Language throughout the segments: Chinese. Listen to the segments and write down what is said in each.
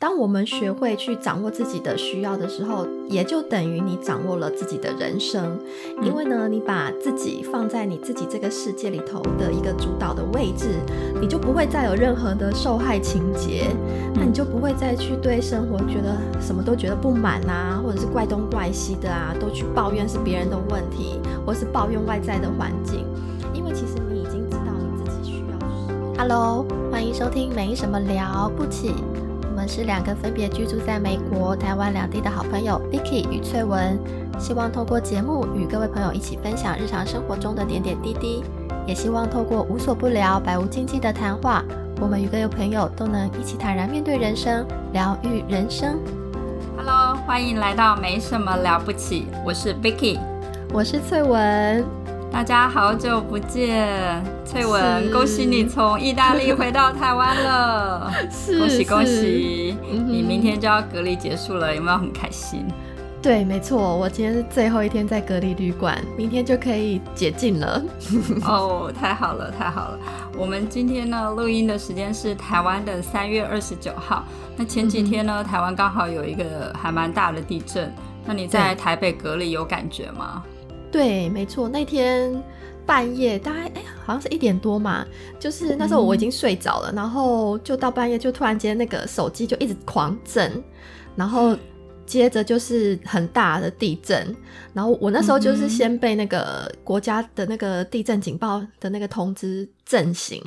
当我们学会去掌握自己的需要的时候，也就等于你掌握了自己的人生。因为呢，你把自己放在你自己这个世界里头的一个主导的位置，你就不会再有任何的受害情节。那你就不会再去对生活觉得什么都觉得不满啊，或者是怪东怪西的啊，都去抱怨是别人的问题，或是抱怨外在的环境。因为其实你已经知道你自己需要什么。Hello，欢迎收听没什么了不起。是两个分别居住在美国、台湾两地的好朋友 Vicky 与翠文，希望透过节目与各位朋友一起分享日常生活中的点点滴滴，也希望透过无所不聊、百无禁忌的谈话，我们与各位朋友都能一起坦然面对人生，疗愈人生。Hello，欢迎来到没什么了不起，我是 Vicky，我是翠文。大家好久不见，翠文，恭喜你从意大利回到台湾了，恭喜恭喜！你明天就要隔离结束了，有没有很开心？对，没错，我今天是最后一天在隔离旅馆，明天就可以解禁了。哦，太好了，太好了！我们今天呢，录音的时间是台湾的三月二十九号。那前几天呢，台湾刚好有一个还蛮大的地震，那你在台北隔离有感觉吗？对，没错，那天半夜大概哎，好像是一点多嘛，就是那时候我已经睡着了，然后就到半夜就突然间那个手机就一直狂震，然后。接着就是很大的地震，然后我那时候就是先被那个国家的那个地震警报的那个通知震醒，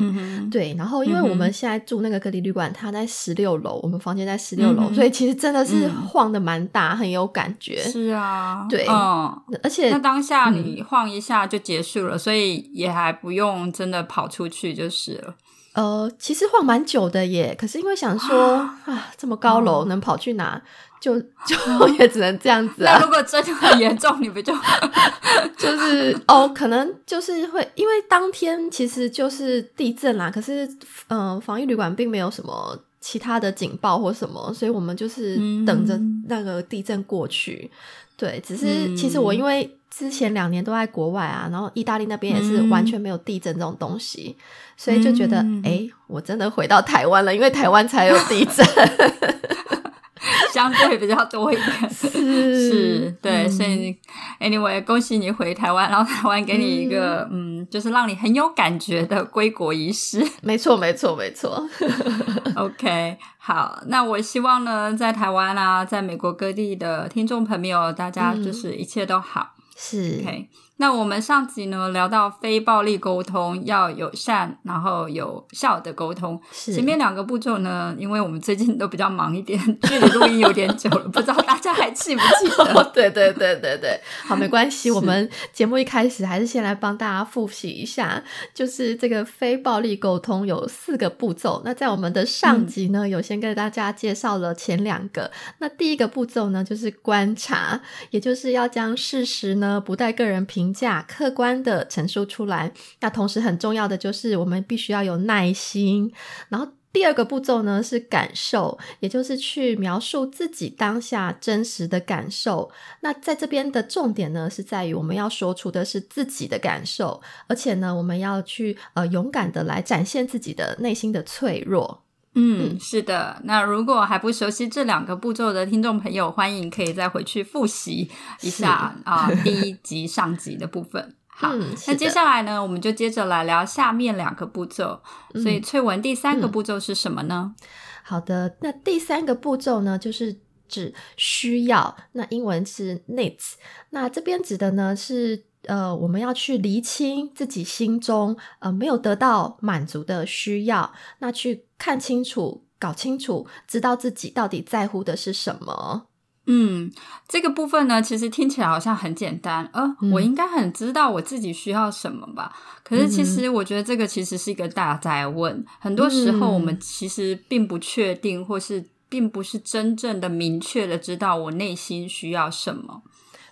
对，然后因为我们现在住那个隔离旅馆，它在十六楼，我们房间在十六楼，所以其实真的是晃的蛮大，很有感觉。是啊，对，嗯，而且那当下你晃一下就结束了，所以也还不用真的跑出去就是了。呃，其实晃蛮久的耶，可是因为想说啊，这么高楼能跑去哪？就就 也只能这样子啊！那如果真的很严重，你不就 就是哦？可能就是会，因为当天其实就是地震啦。可是，嗯，防疫旅馆并没有什么其他的警报或什么，所以我们就是等着那个地震过去。对，只是其实我因为之前两年都在国外啊，然后意大利那边也是完全没有地震这种东西，所以就觉得哎，我真的回到台湾了，因为台湾才有地震。相对比较多一点，是，对，所以 anyway，恭喜你回台湾，然后台湾给你一个，嗯，就是让你很有感觉的归国仪式。没错，没错，没错。OK，好，那我希望呢，在台湾啊，在美国各地的听众朋友，大家就是一切都好。是。那我们上集呢聊到非暴力沟通要友善，然后有效的沟通。前面两个步骤呢，因为我们最近都比较忙一点，距离录音有点久了，不知道大家还记不记得？对对对对对，好，没关系。我们节目一开始还是先来帮大家复习一下，就是这个非暴力沟通有四个步骤。那在我们的上集呢，有先跟大家介绍了前两个。那第一个步骤呢，就是观察，也就是要将事实呢不带个人评。价客观的陈述出来，那同时很重要的就是我们必须要有耐心。然后第二个步骤呢是感受，也就是去描述自己当下真实的感受。那在这边的重点呢是在于我们要说出的是自己的感受，而且呢我们要去呃勇敢的来展现自己的内心的脆弱。嗯，是的。那如果还不熟悉这两个步骤的听众朋友，欢迎可以再回去复习一下啊，第一集上集的部分。好，那接下来呢，我们就接着来聊下面两个步骤。所以翠文，第三个步骤是什么呢？好的，那第三个步骤呢，就是指需要。那英文是 needs。那这边指的呢是。呃，我们要去厘清自己心中呃没有得到满足的需要，那去看清楚、搞清楚，知道自己到底在乎的是什么。嗯，这个部分呢，其实听起来好像很简单，呃，我应该很知道我自己需要什么吧？可是其实我觉得这个其实是一个大灾问，很多时候我们其实并不确定，或是并不是真正的明确的知道我内心需要什么。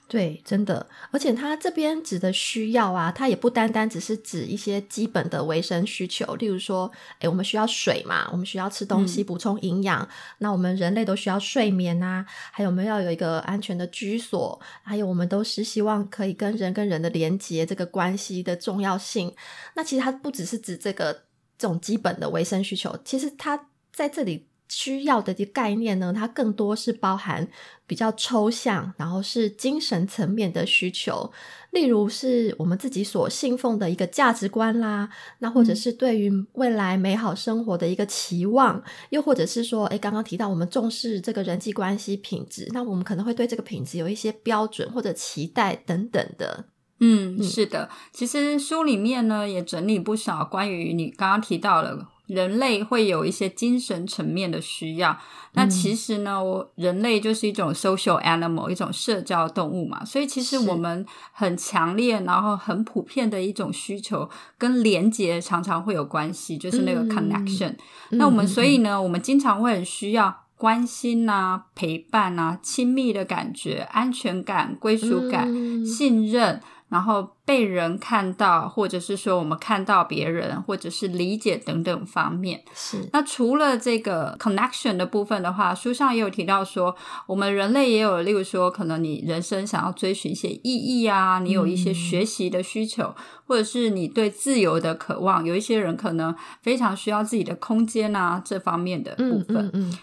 对，真的，而且他这边指的需要啊，它也不单单只是指一些基本的维生需求，例如说，诶我们需要水嘛，我们需要吃东西补充营养，那我们人类都需要睡眠啊，还有我们要有一个安全的居所，还有我们都是希望可以跟人跟人的连接这个关系的重要性。那其实它不只是指这个这种基本的维生需求，其实它在这里。需要的概念呢，它更多是包含比较抽象，然后是精神层面的需求，例如是我们自己所信奉的一个价值观啦，那或者是对于未来美好生活的一个期望，又或者是说，诶刚刚提到我们重视这个人际关系品质，那我们可能会对这个品质有一些标准或者期待等等的。嗯，是的，其实书里面呢也整理不少关于你刚刚提到了。人类会有一些精神层面的需要，那其实呢，我人类就是一种 social animal，一种社交动物嘛，所以其实我们很强烈，然后很普遍的一种需求跟连接常常会有关系，就是那个 connection。那我们所以呢，我们经常会很需要关心啊、陪伴啊、亲密的感觉、安全感、归属感、信任。然后被人看到，或者是说我们看到别人，或者是理解等等方面。是。那除了这个 connection 的部分的话，书上也有提到说，我们人类也有，例如说，可能你人生想要追寻一些意义啊，你有一些学习的需求，或者是你对自由的渴望。有一些人可能非常需要自己的空间啊，这方面的部分。嗯。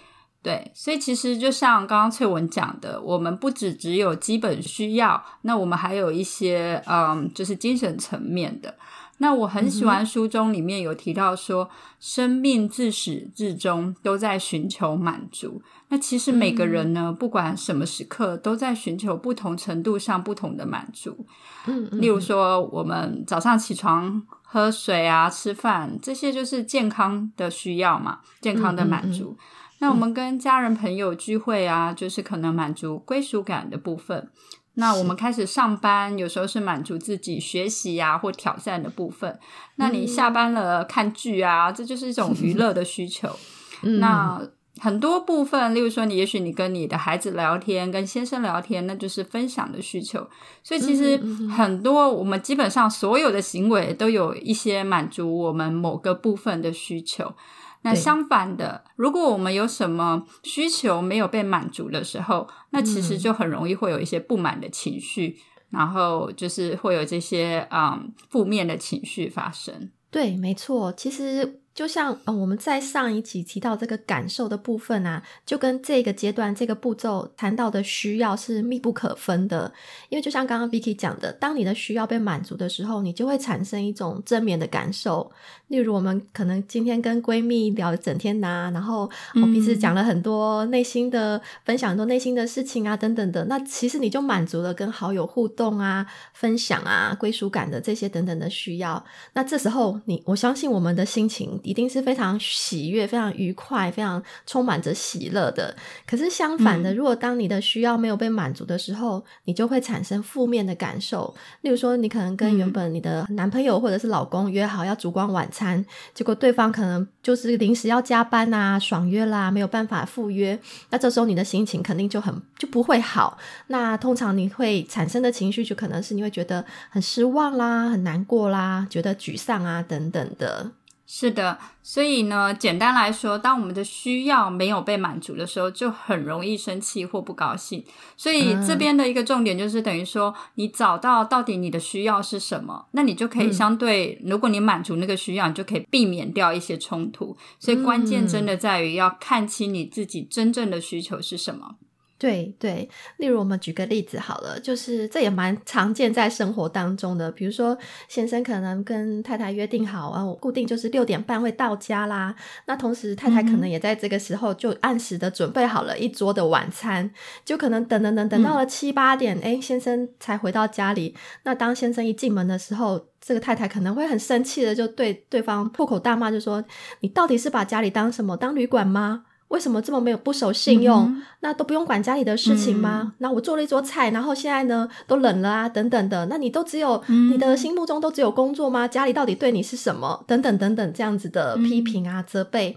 对，所以其实就像刚刚翠文讲的，我们不只只有基本需要，那我们还有一些嗯，就是精神层面的。那我很喜欢书中里面有提到说，生命自始至终都在寻求满足。那其实每个人呢，不管什么时刻，都在寻求不同程度上不同的满足。嗯，例如说，我们早上起床喝水啊、吃饭，这些就是健康的需要嘛，健康的满足。那我们跟家人朋友聚会啊，就是可能满足归属感的部分。那我们开始上班，有时候是满足自己学习啊或挑战的部分。那你下班了看剧啊，这就是一种娱乐的需求。那很多部分，例如说，你也许你跟你的孩子聊天，跟先生聊天，那就是分享的需求。所以其实很多我们基本上所有的行为都有一些满足我们某个部分的需求。那相反的，如果我们有什么需求没有被满足的时候，那其实就很容易会有一些不满的情绪，然后就是会有这些嗯负面的情绪发生。对，没错，其实。就像呃，我们在上一集提到这个感受的部分啊，就跟这个阶段这个步骤谈到的需要是密不可分的。因为就像刚刚 Vicky 讲的，当你的需要被满足的时候，你就会产生一种正面的感受。例如，我们可能今天跟闺蜜聊了整天呐，然后我彼此讲了很多内心的分享，很多内心的事情啊，等等的。那其实你就满足了跟好友互动啊、分享啊、归属感的这些等等的需要。那这时候，你我相信我们的心情。一定是非常喜悦、非常愉快、非常充满着喜乐的。可是相反的，如果当你的需要没有被满足的时候，你就会产生负面的感受。例如说，你可能跟原本你的男朋友或者是老公约好要烛光晚餐，结果对方可能就是临时要加班啊、爽约啦，没有办法赴约。那这时候你的心情肯定就很就不会好。那通常你会产生的情绪就可能是你会觉得很失望啦、很难过啦、觉得沮丧啊等等的。是的，所以呢，简单来说，当我们的需要没有被满足的时候，就很容易生气或不高兴。所以这边的一个重点就是，等于说，你找到到底你的需要是什么，那你就可以相对，如果你满足那个需要，你就可以避免掉一些冲突。所以关键真的在于要看清你自己真正的需求是什么。对对，例如我们举个例子好了，就是这也蛮常见在生活当中的。比如说，先生可能跟太太约定好啊，我固定就是六点半会到家啦。那同时，太太可能也在这个时候就按时的准备好了一桌的晚餐，就可能等等等等到了七八点，哎，先生才回到家里。那当先生一进门的时候，这个太太可能会很生气的就对对方破口大骂，就说：“你到底是把家里当什么？当旅馆吗？”为什么这么没有不守信用？那都不用管家里的事情吗？那我做了一桌菜，然后现在呢都冷了啊，等等的。那你都只有你的心目中都只有工作吗？家里到底对你是什么？等等等等，这样子的批评啊、责备，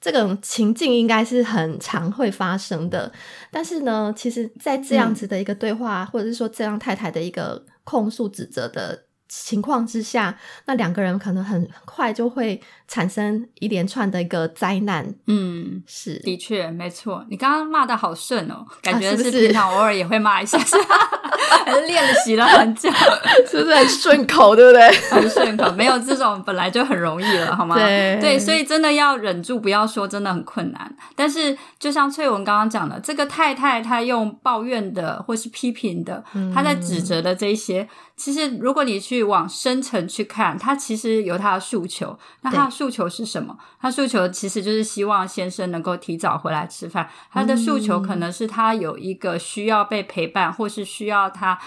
这种情境应该是很常会发生的。但是呢，其实，在这样子的一个对话，或者是说这样太太的一个控诉、指责的。情况之下，那两个人可能很快就会产生一连串的一个灾难。嗯，是，的确没错。你刚刚骂的好顺哦，感觉是平常偶尔也会骂一下。练习了很久，是不是很顺口？对不对？很顺口，没有这种本来就很容易了，好吗？对对，所以真的要忍住，不要说真的很困难。但是就像翠文刚刚讲的，这个太太她用抱怨的或是批评的，她在指责的这些，其实如果你去往深层去看，她其实有她的诉求。那她的诉求是什么？她诉求其实就是希望先生能够提早回来吃饭。她的诉求可能是她有一个需要被陪伴，或是需要他。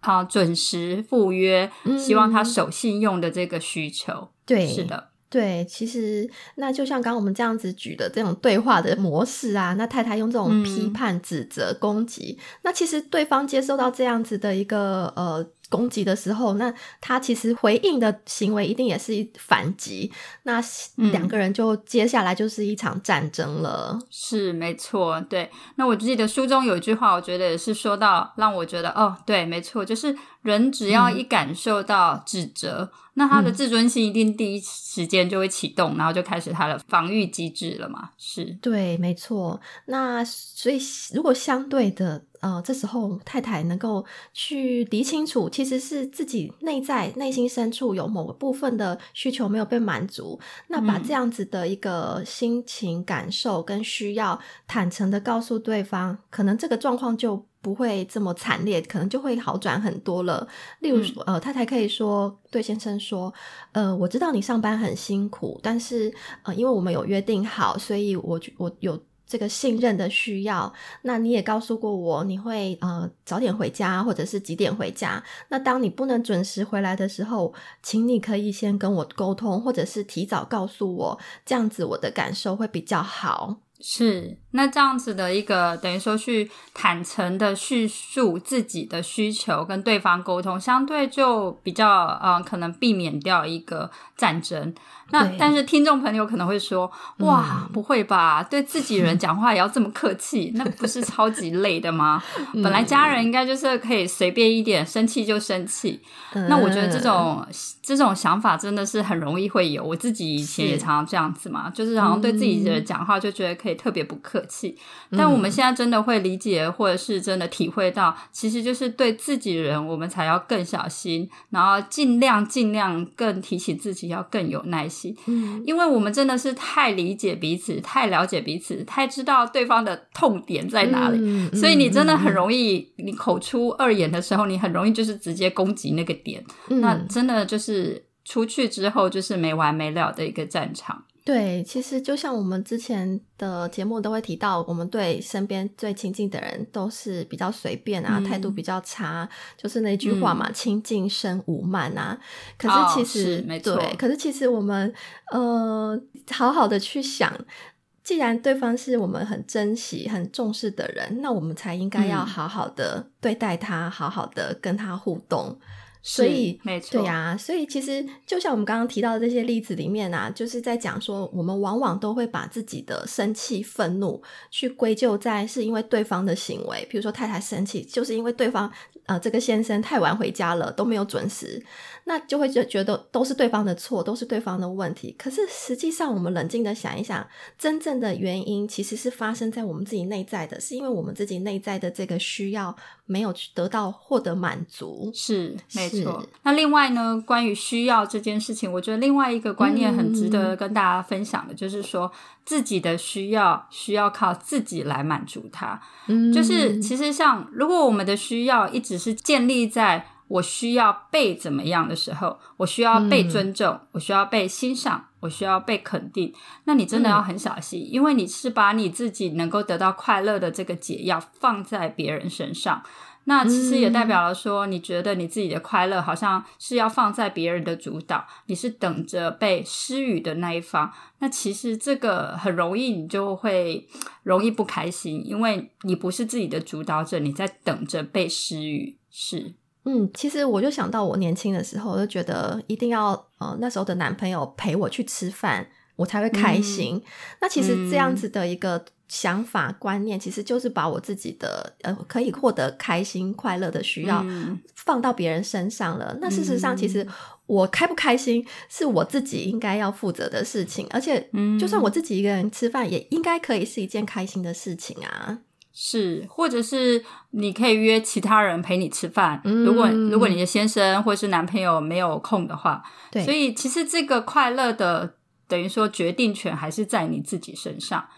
啊，准时赴约，希望他守信用的这个需求，对，是的，对。其实那就像刚刚我们这样子举的这种对话的模式啊，那太太用这种批判、指责、攻击，那其实对方接受到这样子的一个呃。攻击的时候，那他其实回应的行为一定也是反击，那两个人就接下来就是一场战争了。是没错，对。那我记得书中有一句话，我觉得也是说到让我觉得哦，对，没错，就是人只要一感受到指责，那他的自尊心一定第一时间就会启动，然后就开始他的防御机制了嘛。是对，没错。那所以如果相对的。呃，这时候太太能够去理清楚，其实是自己内在内心深处有某个部分的需求没有被满足，那把这样子的一个心情感受跟需要坦诚的告诉对方，可能这个状况就不会这么惨烈，可能就会好转很多了。例如说，呃，太太可以说对先生说，呃，我知道你上班很辛苦，但是呃，因为我们有约定好，所以我我有。这个信任的需要，那你也告诉过我，你会呃早点回家，或者是几点回家？那当你不能准时回来的时候，请你可以先跟我沟通，或者是提早告诉我，这样子我的感受会比较好。是，那这样子的一个等于说去坦诚的叙述自己的需求，跟对方沟通，相对就比较呃可能避免掉一个战争。那但是听众朋友可能会说：“哇，不会吧？对自己人 讲话也要这么客气？那不是超级累的吗？本来家人应该就是可以随便一点，生气就生气。那我觉得这种这种想法真的是很容易会有。我自己以前也常常这样子嘛，就是好像对自己的人讲话就觉得可以特别不客气。但我们现在真的会理解，或者是真的体会到，其实就是对自己人，我们才要更小心，然后尽量尽量更提醒自己要更有耐心。嗯，因为我们真的是太理解彼此，太了解彼此，太知道对方的痛点在哪里，所以你真的很容易，你口出恶言的时候，你很容易就是直接攻击那个点，那真的就是出去之后就是没完没了的一个战场。对，其实就像我们之前的节目都会提到，我们对身边最亲近的人都是比较随便啊，态度比较差，就是那句话嘛，“亲近生无慢”啊。可是其实，对，可是其实我们呃，好好的去想，既然对方是我们很珍惜、很重视的人，那我们才应该要好好的对待他，好好的跟他互动。所以，没错，对呀，所以其实就像我们刚刚提到的这些例子里面啊，就是在讲说，我们往往都会把自己的生气、愤怒去归咎在是因为对方的行为，比如说太太生气，就是因为对方呃这个先生太晚回家了，都没有准时。那就会觉觉得都是对方的错，都是对方的问题。可是实际上，我们冷静的想一想，真正的原因其实是发生在我们自己内在的，是因为我们自己内在的这个需要没有得到获得满足。是，没错。那另外呢，关于需要这件事情，我觉得另外一个观念很值得跟大家分享的，就是说自己的需要需要靠自己来满足它。嗯，就是其实像如果我们的需要一直是建立在。我需要被怎么样的时候，我需要被尊重，我需要被欣赏，我需要被肯定。那你真的要很小心，因为你是把你自己能够得到快乐的这个解药放在别人身上。那其实也代表了说，你觉得你自己的快乐好像是要放在别人的主导，你是等着被施予的那一方。那其实这个很容易，你就会容易不开心，因为你不是自己的主导者，你在等着被施予。是。嗯，其实我就想到我年轻的时候，我就觉得一定要呃那时候的男朋友陪我去吃饭，我才会开心。那其实这样子的一个想法观念，其实就是把我自己的呃可以获得开心快乐的需要放到别人身上了。那事实上，其实我开不开心是我自己应该要负责的事情，而且就算我自己一个人吃饭，也应该可以是一件开心的事情啊。是，或者是你可以约其他人陪你吃饭。如果如果你的先生或是男朋友没有空的话，对，所以其实这个快乐的等于说决定权还是在你自己身上。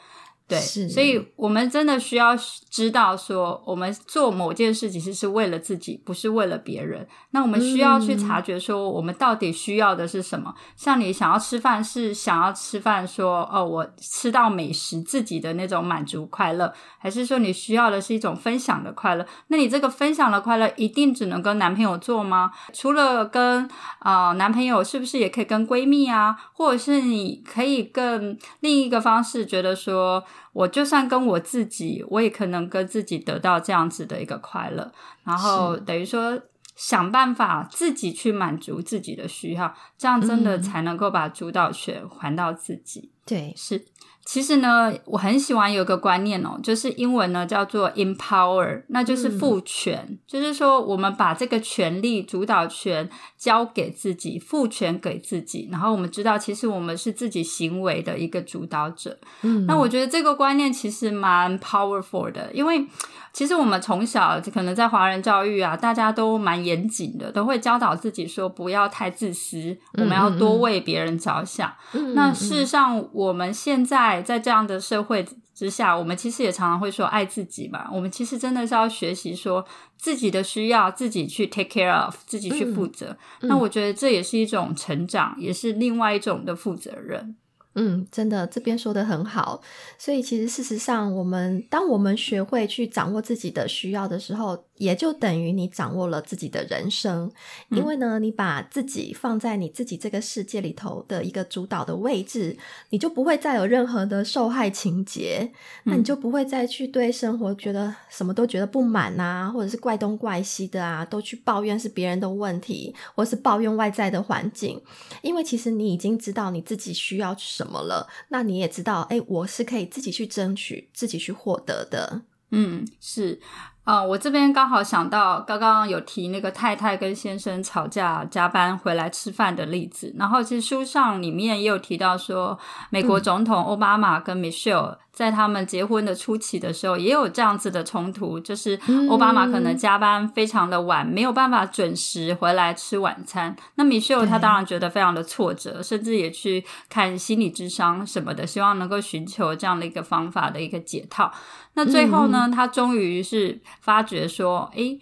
对，所以我们真的需要知道，说我们做某件事其实是为了自己，不是为了别人。那我们需要去察觉，说我们到底需要的是什么？像你想要吃饭，是想要吃饭，说哦，我吃到美食自己的那种满足快乐，还是说你需要的是一种分享的快乐？那你这个分享的快乐一定只能跟男朋友做吗？除了跟啊男朋友，是不是也可以跟闺蜜啊？或者是你可以更另一个方式，觉得说。我就算跟我自己，我也可能跟自己得到这样子的一个快乐，然后等于说想办法自己去满足自己的需要，这样真的才能够把主导权还到自己。对，是。其实呢，我很喜欢有一个观念哦，就是英文呢叫做 empower，那就是赋权，就是说我们把这个权利、主导权交给自己，赋权给自己，然后我们知道，其实我们是自己行为的一个主导者。嗯，那我觉得这个观念其实蛮 powerful 的，因为。其实我们从小可能在华人教育啊，大家都蛮严谨的，都会教导自己说不要太自私，我们要多为别人着想。那事实上，我们现在在这样的社会之下，我们其实也常常会说爱自己嘛。我们其实真的是要学习说自己的需要，自己去 take care of，自己去负责。那我觉得这也是一种成长，也是另外一种的负责任。嗯，真的，这边说的很好。所以其实事实上，我们当我们学会去掌握自己的需要的时候。也就等于你掌握了自己的人生，因为呢，你把自己放在你自己这个世界里头的一个主导的位置，你就不会再有任何的受害情节，那你就不会再去对生活觉得什么都觉得不满啊，或者是怪东怪西的啊，都去抱怨是别人的问题，或是抱怨外在的环境，因为其实你已经知道你自己需要什么了，那你也知道，哎，我是可以自己去争取，自己去获得的。嗯，是。啊，我这边刚好想到，刚刚有提那个太太跟先生吵架加班回来吃饭的例子，然后其实书上里面也有提到说，美国总统奥巴马跟 Michelle。在他们结婚的初期的时候，也有这样子的冲突，就是奥巴马可能加班非常的晚，没有办法准时回来吃晚餐。那米秀他当然觉得非常的挫折，甚至也去看心理智商什么的，希望能够寻求这样的一个方法的一个解套。那最后呢，他终于是发觉说，诶，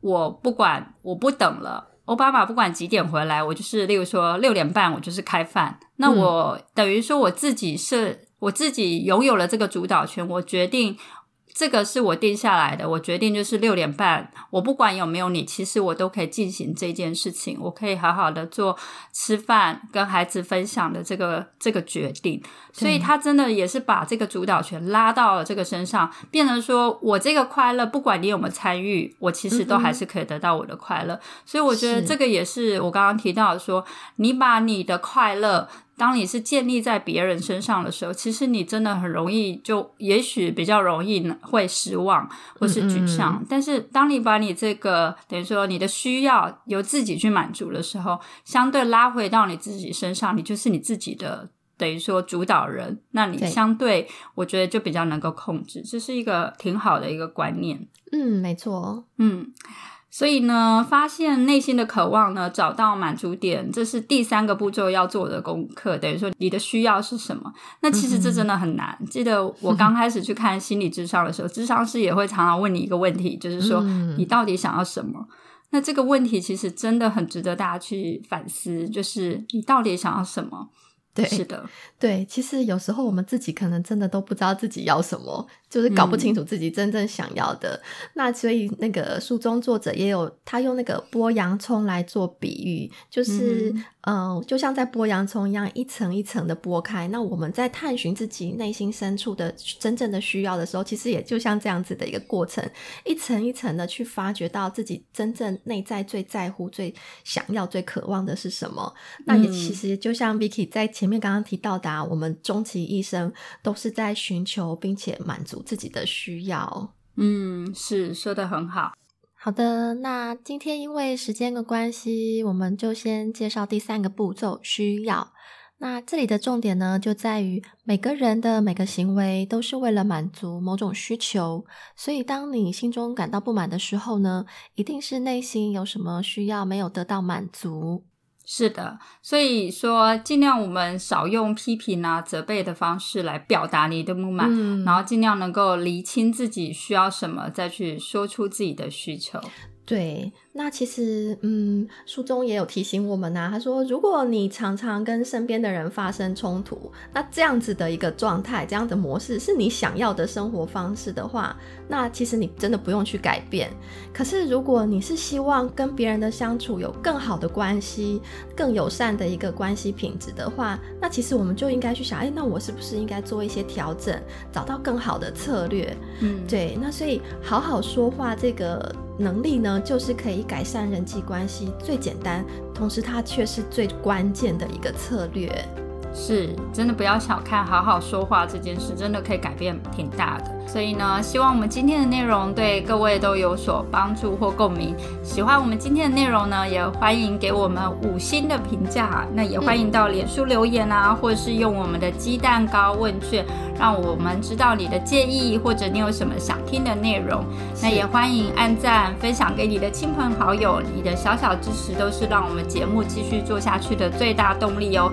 我不管，我不等了。奥巴马不管几点回来，我就是例如说六点半，我就是开饭。那我等于说我自己是。我自己拥有了这个主导权，我决定。这个是我定下来的，我决定就是六点半，我不管有没有你，其实我都可以进行这件事情，我可以好好的做吃饭跟孩子分享的这个这个决定，所以他真的也是把这个主导权拉到了这个身上，变成说我这个快乐，不管你有没有参与，我其实都还是可以得到我的快乐，所以我觉得这个也是我刚刚提到说，你把你的快乐。当你是建立在别人身上的时候，其实你真的很容易就，也许比较容易会失望或是沮丧。但是当你把你这个等于说你的需要由自己去满足的时候，相对拉回到你自己身上，你就是你自己的等于说主导人。那你相对我觉得就比较能够控制，这是一个挺好的一个观念。嗯，没错。嗯。所以呢，发现内心的渴望呢，找到满足点，这是第三个步骤要做的功课。等于说，你的需要是什么？那其实这真的很难。记得我刚开始去看心理智商的时候，智商师也会常常问你一个问题，就是说你到底想要什么？那这个问题其实真的很值得大家去反思，就是你到底想要什么？对，是的，对。其实有时候我们自己可能真的都不知道自己要什么。就是搞不清楚自己真正想要的，那所以那个书中作者也有他用那个剥洋葱来做比喻，就是嗯，就像在剥洋葱一样，一层一层的剥开。那我们在探寻自己内心深处的真正的需要的时候，其实也就像这样子的一个过程，一层一层的去发掘到自己真正内在最在乎、最想要、最渴望的是什么。那也其实就像 Vicky 在前面刚刚提到的，我们终其一生都是在寻求并且满足。自己的需要，嗯，是说的很好。好的，那今天因为时间的关系，我们就先介绍第三个步骤——需要。那这里的重点呢，就在于每个人的每个行为都是为了满足某种需求，所以当你心中感到不满的时候呢，一定是内心有什么需要没有得到满足。是的，所以说尽量我们少用批评啊、责备的方式来表达你的不满，然后尽量能够厘清自己需要什么，再去说出自己的需求。对，那其实，嗯，书中也有提醒我们呐。他说，如果你常常跟身边的人发生冲突，那这样子的一个状态，这样的模式是你想要的生活方式的话，那其实你真的不用去改变。可是，如果你是希望跟别人的相处有更好的关系、更友善的一个关系品质的话，那其实我们就应该去想，哎，那我是不是应该做一些调整，找到更好的策略？嗯，对。那所以，好好说话这个。能力呢，就是可以改善人际关系最简单，同时它却是最关键的一个策略。是，真的不要小看好好说话这件事，真的可以改变挺大的。所以呢，希望我们今天的内容对各位都有所帮助或共鸣。喜欢我们今天的内容呢，也欢迎给我们五星的评价。那也欢迎到脸书留言啊，或者是用我们的鸡蛋糕问卷，让我们知道你的建议，或者你有什么想听的内容。那也欢迎按赞、分享给你的亲朋好友。你的小小支持都是让我们节目继续做下去的最大动力哦。